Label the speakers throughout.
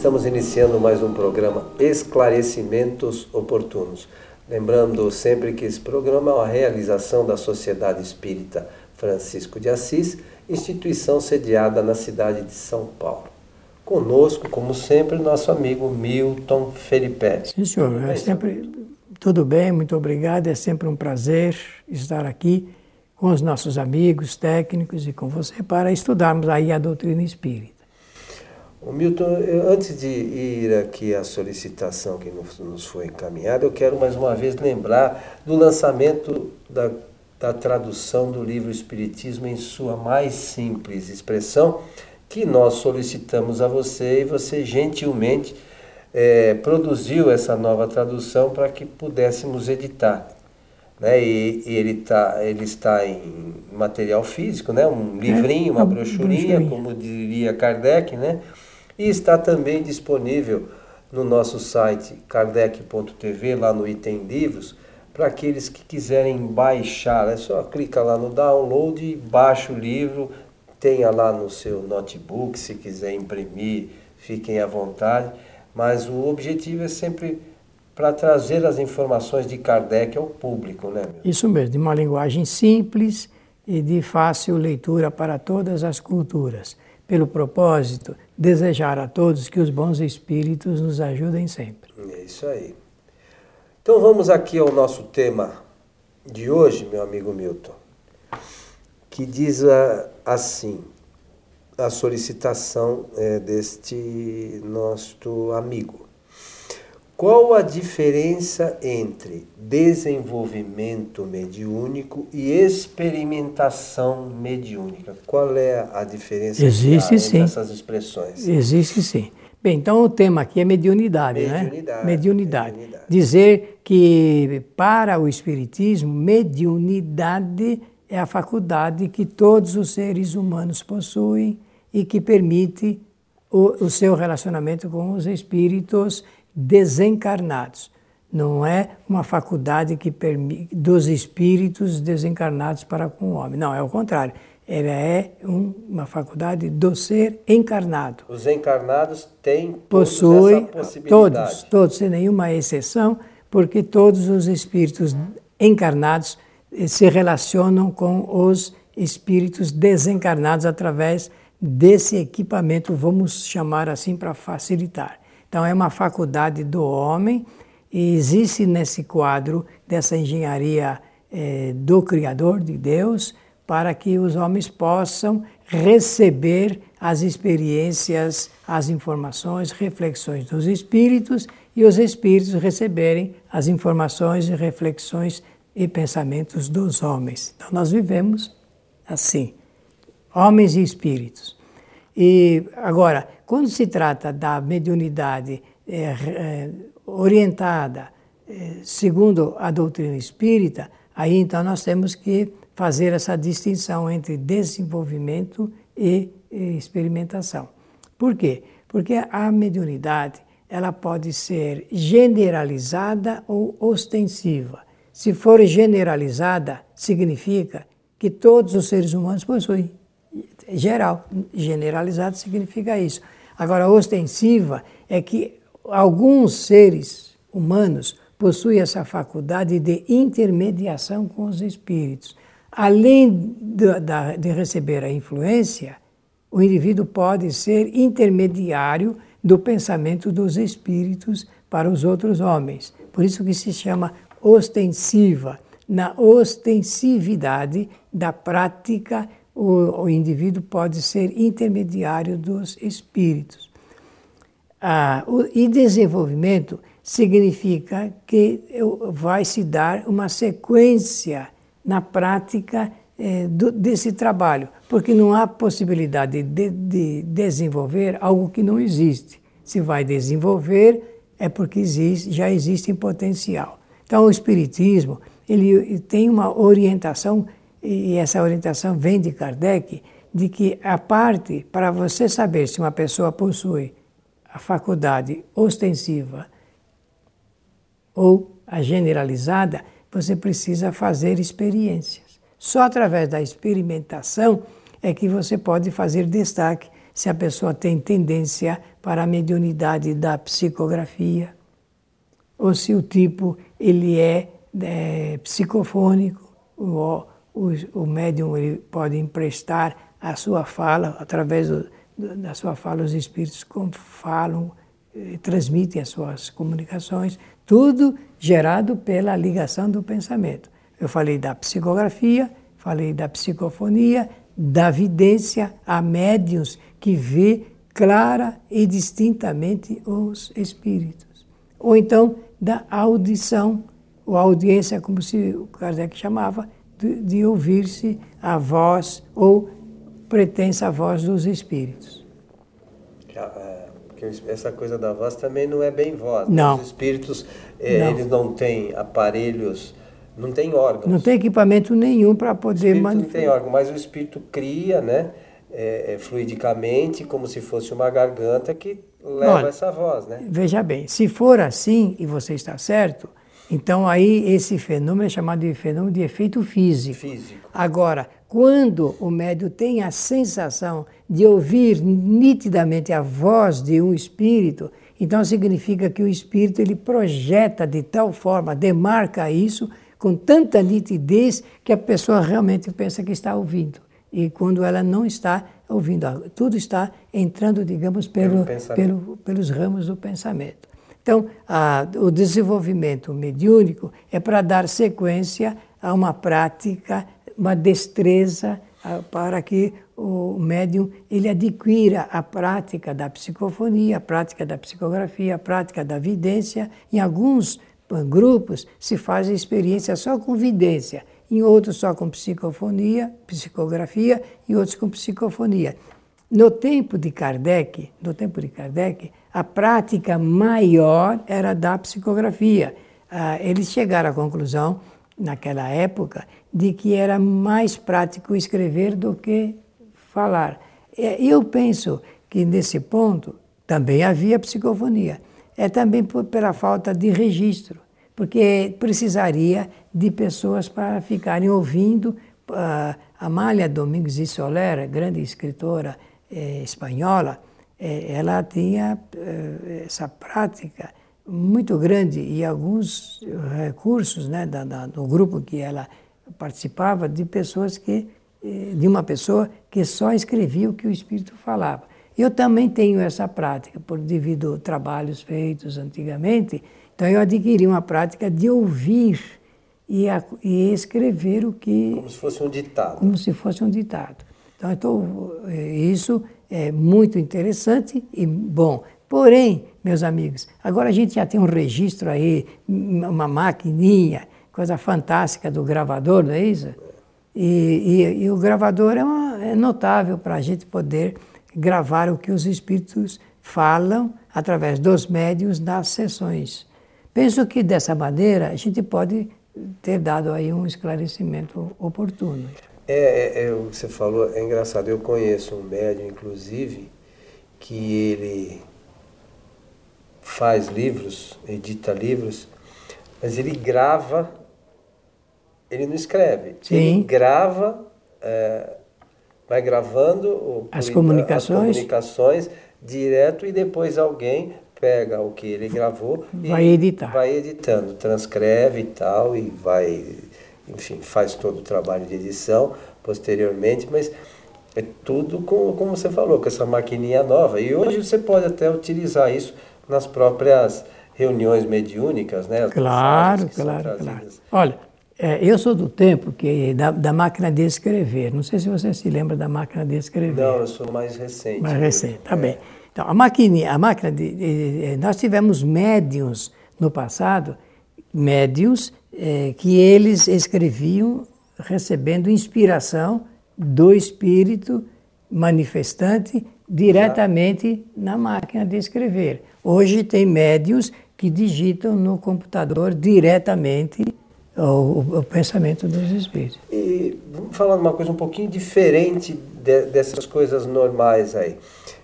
Speaker 1: Estamos iniciando mais um programa Esclarecimentos Oportunos. Lembrando sempre que esse programa é uma realização da Sociedade Espírita Francisco de Assis, instituição sediada na cidade de São Paulo. Conosco, como sempre, nosso amigo Milton Felipe.
Speaker 2: Sim, senhor. É sempre tudo bem, muito obrigado. É sempre um prazer estar aqui com os nossos amigos técnicos e com você para estudarmos aí a doutrina espírita.
Speaker 1: O Milton, antes de ir aqui à solicitação que nos foi encaminhada, eu quero mais uma vez lembrar do lançamento da, da tradução do livro Espiritismo em sua mais simples expressão, que nós solicitamos a você e você gentilmente é, produziu essa nova tradução para que pudéssemos editar. Né? E, e, ele, tá, ele está em material físico, né? um é, livrinho, uma brochurinha, como diria Kardec, né? E está também disponível no nosso site kardec.tv, lá no item livros, para aqueles que quiserem baixar. É só clicar lá no download e baixa o livro, tenha lá no seu notebook, se quiser imprimir, fiquem à vontade. Mas o objetivo é sempre para trazer as informações de Kardec ao público, né? Meu?
Speaker 2: Isso mesmo, de uma linguagem simples e de fácil leitura para todas as culturas pelo propósito, desejar a todos que os bons espíritos nos ajudem sempre.
Speaker 1: É isso aí. Então vamos aqui ao nosso tema de hoje, meu amigo Milton, que diz assim, a solicitação é, deste nosso amigo. Qual a diferença entre desenvolvimento mediúnico e experimentação mediúnica? Qual é a diferença
Speaker 2: Existe, entre sim.
Speaker 1: essas expressões?
Speaker 2: Existe sim. Bem, então o tema aqui é mediunidade, mediunidade né? Mediunidade.
Speaker 1: mediunidade.
Speaker 2: Dizer que para o Espiritismo, mediunidade é a faculdade que todos os seres humanos possuem e que permite o, o seu relacionamento com os espíritos desencarnados. Não é uma faculdade que permite dos espíritos desencarnados para com o homem. Não, é o contrário. Ela é um, uma faculdade do ser encarnado.
Speaker 1: Os encarnados têm
Speaker 2: Possui. Todos, todos, sem nenhuma exceção, porque todos os espíritos encarnados eh, se relacionam com os espíritos desencarnados através desse equipamento, vamos chamar assim para facilitar. Então, é uma faculdade do homem e existe nesse quadro dessa engenharia eh, do Criador, de Deus, para que os homens possam receber as experiências, as informações, reflexões dos espíritos e os espíritos receberem as informações e reflexões e pensamentos dos homens. Então, nós vivemos assim, homens e espíritos. E agora, quando se trata da mediunidade é, é, orientada é, segundo a doutrina espírita, aí então nós temos que fazer essa distinção entre desenvolvimento e, e experimentação. Por quê? Porque a mediunidade ela pode ser generalizada ou ostensiva. Se for generalizada, significa que todos os seres humanos possuem. Geral, generalizado significa isso. Agora, ostensiva é que alguns seres humanos possuem essa faculdade de intermediação com os espíritos. Além de, receber a influência, o indivíduo pode ser intermediário do pensamento dos espíritos para os outros homens. Por isso que se chama ostensiva. Na ostensividade da prática o, o indivíduo pode ser intermediário dos espíritos. Ah, o, e desenvolvimento significa que vai se dar uma sequência na prática eh, do, desse trabalho, porque não há possibilidade de, de, desenvolver algo que não existe. Se vai desenvolver, é porque existe, já existe em potencial. Então, o Espiritismo ele tem uma orientação e essa orientação vem de Kardec, de que a parte para você saber se uma pessoa possui a faculdade ostensiva ou a generalizada, você precisa fazer experiências. Só através da experimentação é que você pode fazer destaque se a pessoa tem tendência para a mediunidade da psicografia, ou se o tipo ele é, é psicofônico, o, o, o médium ele pode emprestar a sua fala, através do, da sua fala, os espíritos falam, eh, transmitem as suas comunicações, tudo gerado pela ligação do pensamento. Eu falei da psicografia, falei da psicofonia, da vidência a médiums que vê clara e distintamente os espíritos. Ou então da audição, ou audiência, como se o Kardec chamava, de, de ouvir-se a voz ou pretensa voz dos espíritos.
Speaker 1: É, porque essa coisa da voz também não é bem voz.
Speaker 2: Né? Não.
Speaker 1: Os espíritos, é, não. eles não têm aparelhos, não têm órgãos.
Speaker 2: Não tem equipamento nenhum para poder
Speaker 1: manifestar. Não tem órgão, mas o espírito cria, né? É, é, fluidicamente, como se fosse uma garganta que leva Olha, essa voz, né?
Speaker 2: Veja bem, se for assim, e você está certo, então aí esse fenômeno é chamado de fenômeno de efeito físico.
Speaker 1: Físico.
Speaker 2: Agora, quando o médium tem a sensação de ouvir nitidamente a voz de um espírito, então significa que o espírito ele projeta de tal forma, demarca isso com tanta nitidez que a pessoa realmente pensa que está ouvindo. E quando ela não está ouvindo, tudo está entrando, digamos, pelo, pelo pelos ramos do pensamento. Então, a, o desenvolvimento mediúnico é para dar sequência a uma prática uma destreza ah, para que o médium ele adquira a prática da psicofonia, a prática da psicografia, a prática da vidência. Em alguns grupos se faz a experiência só com vidência, em outros só com psicofonia, psicografia e outros com psicofonia. No tempo de Kardec, no tempo de Kardec, a prática maior era da psicografia. Ah, eles chegaram à conclusão naquela época de que era mais prático escrever do que falar. Eu penso que nesse ponto também havia psicofonia. É também por, pela falta de registro, porque precisaria de pessoas para ficarem ouvindo. Uh, Amália Domingos de Soler, grande escritora eh, espanhola, eh, ela tinha eh, essa prática muito grande e alguns recursos né, da, da, do grupo que ela participava de pessoas que eh, de uma pessoa que só escrevia o que o Espírito falava. Eu também tenho essa prática, por devido a trabalhos feitos antigamente, então eu adquiri uma prática de ouvir e, a, e escrever o que...
Speaker 1: Como se fosse um ditado.
Speaker 2: Como se fosse um ditado. Então, tô, eh, isso é muito interessante e bom. Porém, meus amigos, agora a gente já tem um registro aí, uma maquininha, coisa fantástica do gravador, não é isso? E, e, e o gravador é, uma, é notável para a gente poder gravar o que os espíritos falam através dos médios nas sessões. Penso que dessa maneira a gente pode ter dado aí um esclarecimento oportuno.
Speaker 1: É, é, é, o que você falou é engraçado. Eu conheço um médium, inclusive, que ele faz livros, edita livros, mas ele grava, ele não escreve,
Speaker 2: Sim.
Speaker 1: ele grava, é, vai gravando
Speaker 2: as comunicações.
Speaker 1: as comunicações direto e depois alguém pega o que ele gravou
Speaker 2: vai
Speaker 1: e
Speaker 2: editar.
Speaker 1: vai editando, transcreve e tal e vai, enfim, faz todo o trabalho de edição posteriormente, mas é tudo com, como você falou, com essa maquininha nova. E hoje você pode até utilizar isso nas próprias reuniões mediúnicas, né? As
Speaker 2: claro, claro, claro. Olha, é, eu sou do tempo que da, da, máquina de escrever. Não sei se você se lembra da máquina de escrever.
Speaker 1: Não, eu sou mais recente.
Speaker 2: Mais recente, tá é. bem. Então, a máquina, a máquina de, de, de, nós tivemos médiums no passado, médiums é, que eles escreviam recebendo inspiração do Espírito manifestante diretamente na máquina de escrever. Hoje tem médios que digitam no computador diretamente o, o pensamento dos espíritos.
Speaker 1: E vamos falar de uma coisa um pouquinho diferente de, dessas coisas normais aí.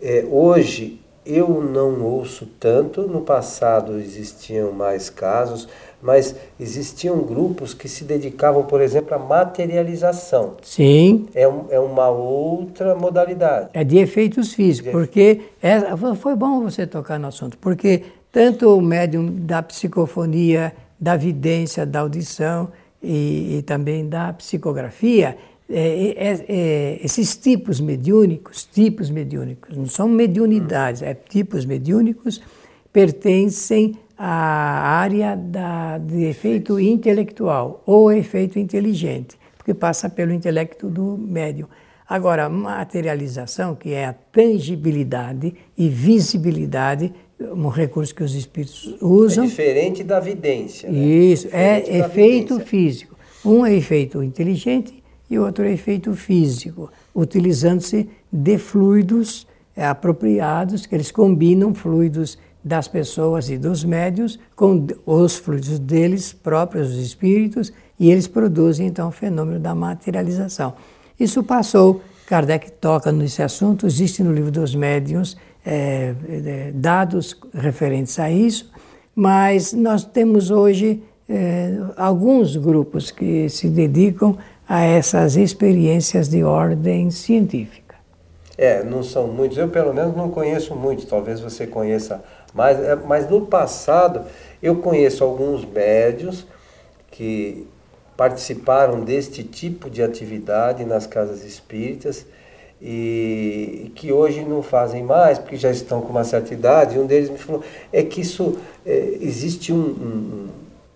Speaker 1: É, hoje eu não ouço tanto, no passado existiam mais casos, mas existiam grupos que se dedicavam, por exemplo, à materialização.
Speaker 2: Sim.
Speaker 1: É, um, é uma outra modalidade.
Speaker 2: É de efeitos físicos, porque é, foi bom você tocar no assunto, porque tanto o médium da psicofonia, da vidência, da audição e, e também da psicografia, é, é, é, esses tipos mediúnicos, tipos mediúnicos, não são mediunidades, é tipos mediúnicos, pertencem à área da, de efeito intelectual ou efeito inteligente, porque passa pelo intelecto do médium. Agora, materialização, que é a tangibilidade e visibilidade, um recurso que os espíritos usam.
Speaker 1: É diferente da vidência. Né?
Speaker 2: Isso,
Speaker 1: é
Speaker 2: é efeito físico. Um é efeito inteligente e outro é efeito físico, utilizando-se de fluidos é, apropriados, que eles combinam fluidos das pessoas e dos médios com os fluidos deles próprios, os espíritos, e eles produzem então o fenômeno da materialização. Isso passou, Kardec toca nesse assunto, existe no livro dos médiuns é, é, dados referentes a isso, mas nós temos hoje é, alguns grupos que se dedicam a essas experiências de ordem científica.
Speaker 1: É, não são muitos. Eu, pelo menos, não conheço muitos. Talvez você conheça mais. É, mas no passado, eu conheço alguns médios que participaram deste tipo de atividade nas casas espíritas e que hoje não fazem mais, porque já estão com uma certa idade. Um deles me falou é que isso é, existe um, um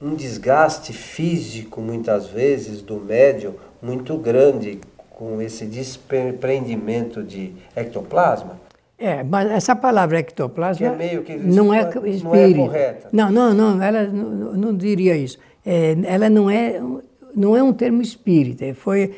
Speaker 1: um desgaste físico, muitas vezes, do médium muito grande com esse desprendimento de ectoplasma?
Speaker 2: É, mas essa palavra ectoplasma
Speaker 1: é meio que
Speaker 2: não é,
Speaker 1: espírito. não é correta.
Speaker 2: Não, não, não, ela não, não diria isso. É, ela não é, não é um termo espírita. Foi,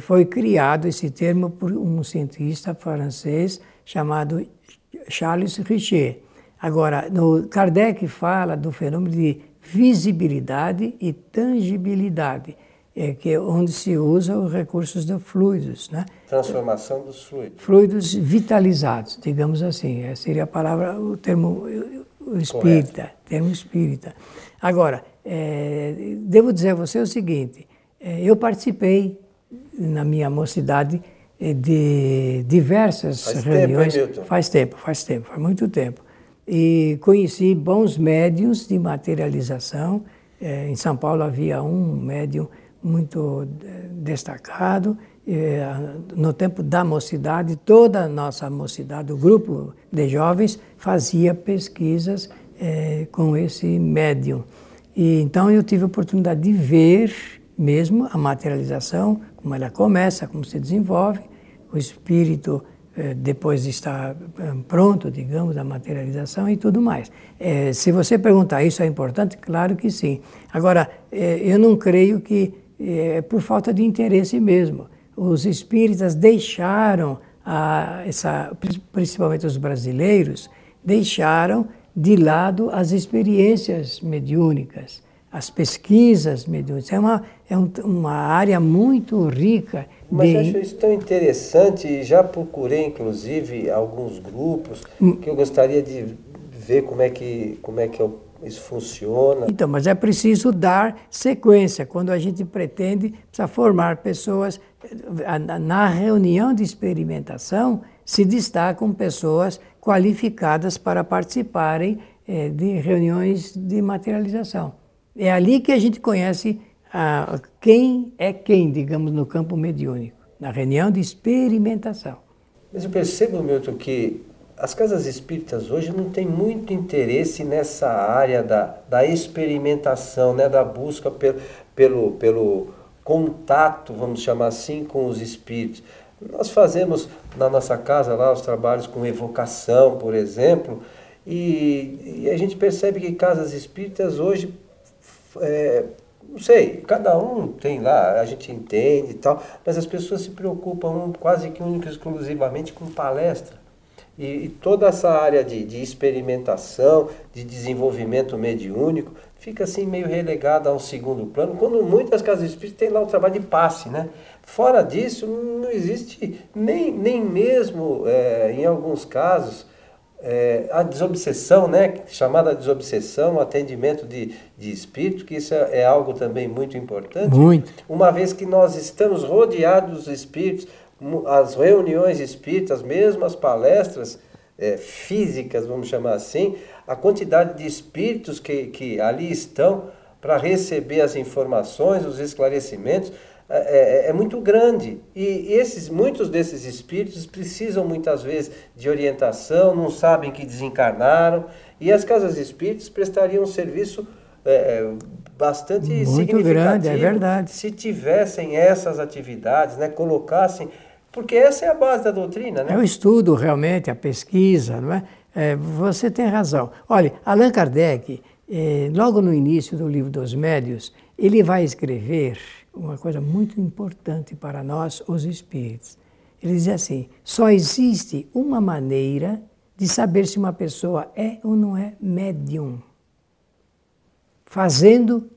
Speaker 2: foi criado esse termo por um cientista francês chamado Charles Richer. Agora, no Kardec fala do fenômeno de visibilidade e tangibilidade, é que é onde se usa os recursos de fluidos, né?
Speaker 1: Transformação dos fluidos.
Speaker 2: Fluidos vitalizados, digamos assim, Essa seria a palavra, o termo o espírita, Correto. termo espírita. Agora, é, devo dizer a você o seguinte: é, eu participei na minha mocidade é, de diversas
Speaker 1: faz
Speaker 2: reuniões.
Speaker 1: Tempo,
Speaker 2: faz tempo, faz tempo, faz muito tempo e conheci bons médiums de materialização. É, em São Paulo havia um médium muito é, destacado. É, no tempo da mocidade, toda a nossa mocidade, o grupo de jovens, fazia pesquisas com esse médium. E, então eu tive a oportunidade de ver mesmo a materialização, como ela começa, como se desenvolve, o espírito eh, depois de estar eh, pronto, digamos, a materialização e tudo mais. É, se você perguntar isso é importante, claro que sim. Agora, é, eu não creio que é por falta de interesse mesmo. Os espíritas deixaram, a, essa, principalmente os brasileiros, deixaram de lado as experiências mediúnicas, as pesquisas mediúnicas. É uma, é um, uma área muito rica
Speaker 1: mas eu acho isso tão interessante e já procurei, inclusive, alguns grupos hum. que eu gostaria de ver como é que, como é que isso funciona.
Speaker 2: Então, mas é preciso dar sequência. Quando a gente pretende, precisa formar pessoas. Na reunião de experimentação, se destacam pessoas qualificadas para participarem eh, de reuniões de materialização. É ali que a gente conhece quem é quem, digamos, no campo mediúnico, na reunião de experimentação.
Speaker 1: Mas eu percebo, Milton, que as casas espíritas hoje não têm muito interesse nessa área da, da experimentação, né, da busca pelo, pelo, pelo contato, vamos chamar assim, com os espíritos. Nós fazemos na nossa casa lá os trabalhos com evocação, por exemplo, e, e a gente percebe que casas espíritas hoje é, não sei, cada um tem lá, a gente entende e tal, mas as pessoas se preocupam quase que única e exclusivamente com palestra. E, e toda essa área de, de, experimentação, de desenvolvimento mediúnico, fica assim meio relegada a um segundo plano, quando muitas casas espíritas têm lá o trabalho de passe, né? Fora disso, não existe nem, nem mesmo, é, em alguns casos, é, a desobsessão, né, chamada desobsessão, atendimento de, de espírito, que isso é, é, algo também muito importante.
Speaker 2: Muito.
Speaker 1: Uma vez que nós estamos rodeados dos espíritos, as reuniões espíritas, as mesmas palestras é, físicas, vamos chamar assim, a quantidade de espíritos que, que ali estão para receber as informações, os esclarecimentos, é, é, é, muito grande. E esses, muitos desses espíritos precisam muitas vezes de orientação, não sabem que desencarnaram, e as casas espíritas prestariam um serviço é, é bastante muito significativo
Speaker 2: grande, é verdade.
Speaker 1: se tivessem essas atividades, né, colocassem, porque essa é a base da doutrina. Né?
Speaker 2: É o estudo realmente, a pesquisa, não é? é você tem razão. Olha, Allan Kardec, eh, logo no início do livro dos Médios, ele vai escrever uma coisa muito importante para nós, os espíritos. Ele diz assim: só existe uma maneira de saber se uma pessoa é ou não é médium. Fazendo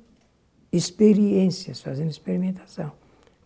Speaker 2: experiências, fazendo experimentação.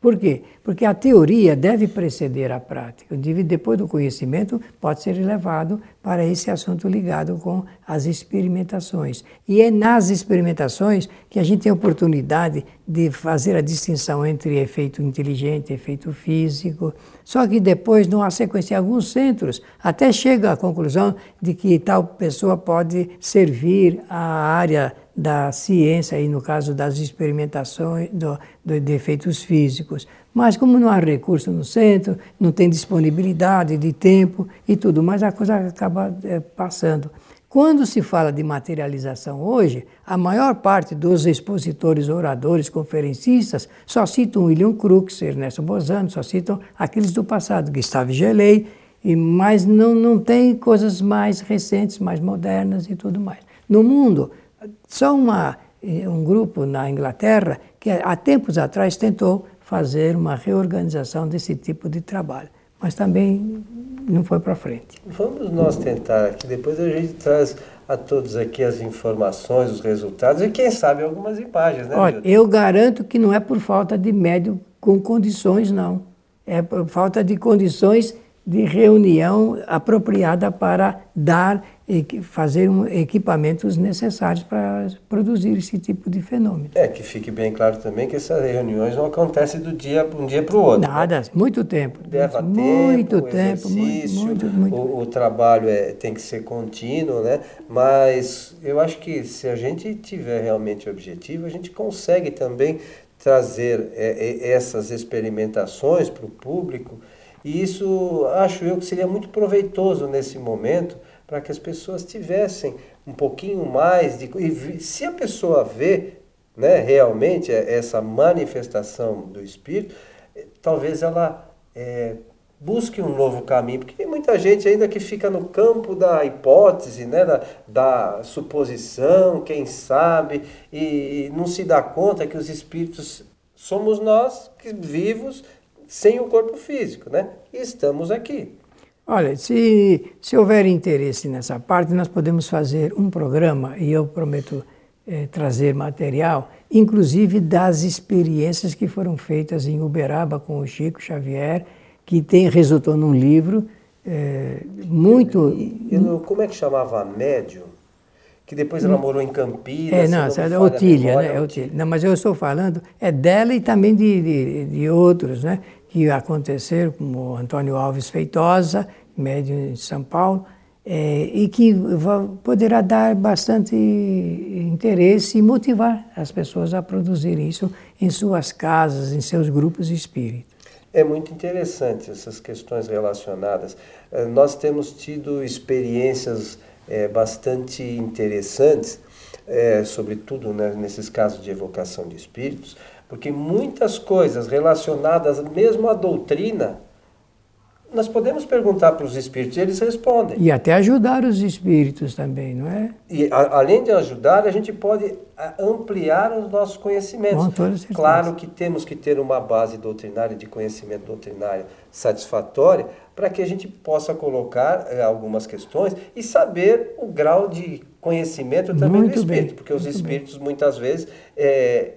Speaker 2: Por quê? Porque a teoria deve preceder a prática. Depois do conhecimento, pode ser levado para esse assunto ligado com as experimentações. E é nas experimentações que a gente tem a oportunidade de fazer a distinção entre efeito inteligente e efeito físico. Só que depois, numa sequência, em alguns centros, até chega à conclusão de que tal pessoa pode servir à área da ciência, aí no caso das experimentações do, do, de efeitos físicos. Mas como não há recurso no centro, não tem disponibilidade de tempo e tudo mais, a coisa acaba é, passando. Quando se fala de materialização hoje, a maior parte dos expositores, oradores, conferencistas só citam William Crookes, Ernesto Bozano, só citam aqueles do passado, Gustave Gelei, e, mas não, não tem coisas mais recentes, mais modernas e tudo mais. No mundo, só uma, eh, um grupo na Inglaterra que há tempos atrás tentou fazer uma reorganização desse tipo de trabalho, mas também não foi para frente.
Speaker 1: Vamos nós tentar aqui, depois a gente traz a todos aqui as informações, os resultados e quem sabe algumas imagens, né?
Speaker 2: Olha, eu garanto que não é por falta de médium com condições, não. É por falta de condições de reunião apropriada para dar fazer um, equipamentos necessários para produzir esse tipo de fenômeno.
Speaker 1: É, que fique bem claro também que essas reuniões não acontecem do dia um dia para o outro.
Speaker 2: Né? Nada, né? muito tempo.
Speaker 1: Leva
Speaker 2: muito
Speaker 1: tempo,
Speaker 2: tempo muito, muito, muito.
Speaker 1: O, o, trabalho é, tem que ser contínuo, né? Mas eu acho que se a gente tiver realmente objetivo, a gente consegue também trazer é, é, essas experimentações para o público e isso acho eu que seria muito proveitoso nesse momento para que as pessoas tivessem um pouquinho mais de. E se a pessoa vê né, realmente essa manifestação do Espírito, eh, talvez ela é, busque um novo caminho, porque tem muita gente ainda que fica no campo da hipótese, né, da, da suposição, quem sabe, e não se dá conta que os espíritos somos nós que vivos sem o corpo físico, né? Estamos aqui.
Speaker 2: Olha, se, se houver interesse nessa parte, nós podemos fazer um programa, e eu prometo é, trazer material, inclusive das experiências que foram feitas em Uberaba com o Chico Xavier, que tem, resultou num livro é, muito.
Speaker 1: Como é que chamava a médium? Que depois ela morou em Campinas.
Speaker 2: É, não, não é Otília, né? Otília. Não, mas eu estou falando é dela e também de, de, de outros, né? Que aconteceram, como Antônio Alves Feitosa, médium em São Paulo, é, e que poderá dar bastante interesse e motivar as pessoas a produzir isso em suas casas, em seus grupos espíritas.
Speaker 1: É muito interessante essas questões relacionadas. Eh, nós temos tido experiências é, bastante interessantes, é, sobretudo né, nesses casos de evocação de espíritos, porque muitas coisas relacionadas mesmo à doutrina nós podemos perguntar para os espíritos e eles respondem.
Speaker 2: E até ajudar os espíritos também, não é?
Speaker 1: E a, além de ajudar, a gente pode ampliar os nossos conhecimentos.
Speaker 2: Com
Speaker 1: claro que temos que ter uma base doutrinária, de conhecimento doutrinário satisfatória, para que a gente possa colocar é, algumas questões e saber o grau de conhecimento também
Speaker 2: muito
Speaker 1: do espírito,
Speaker 2: bem,
Speaker 1: porque os espíritos bem. muitas vezes, é,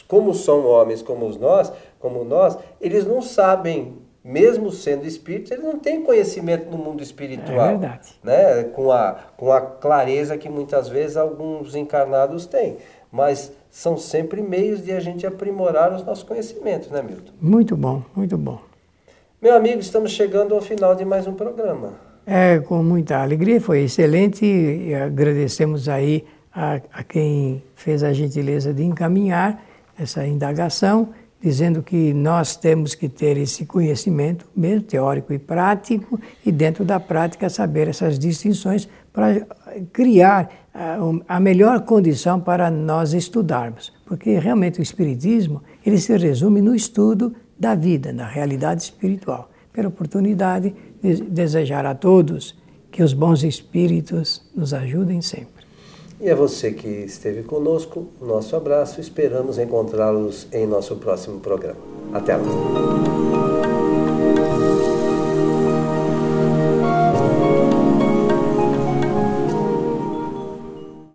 Speaker 1: como são homens como nós, como nós, eles não sabem mesmo sendo espíritos, eles não têm conhecimento no mundo espiritual.
Speaker 2: É verdade.
Speaker 1: Né? Com, a, com a clareza que muitas vezes alguns encarnados têm. Mas são sempre meios de a gente aprimorar os nossos conhecimentos, né, Milton?
Speaker 2: Muito bom, muito bom.
Speaker 1: Meu amigo, estamos chegando ao final de mais um programa.
Speaker 2: É, com muita alegria, foi excelente e agradecemos aí a, a quem fez a gentileza de encaminhar essa indagação dizendo que nós temos que ter esse conhecimento, mesmo teórico e prático, e dentro da prática saber essas distinções para criar ah, a melhor condição para nós estudarmos. Porque realmente o Espiritismo ele se resume no estudo da vida, na realidade espiritual. Pela oportunidade de desejar a todos que os bons espíritos nos ajudem sempre.
Speaker 1: E a você que esteve conosco, nosso abraço. Esperamos encontrá-los em nosso próximo programa. Até lá.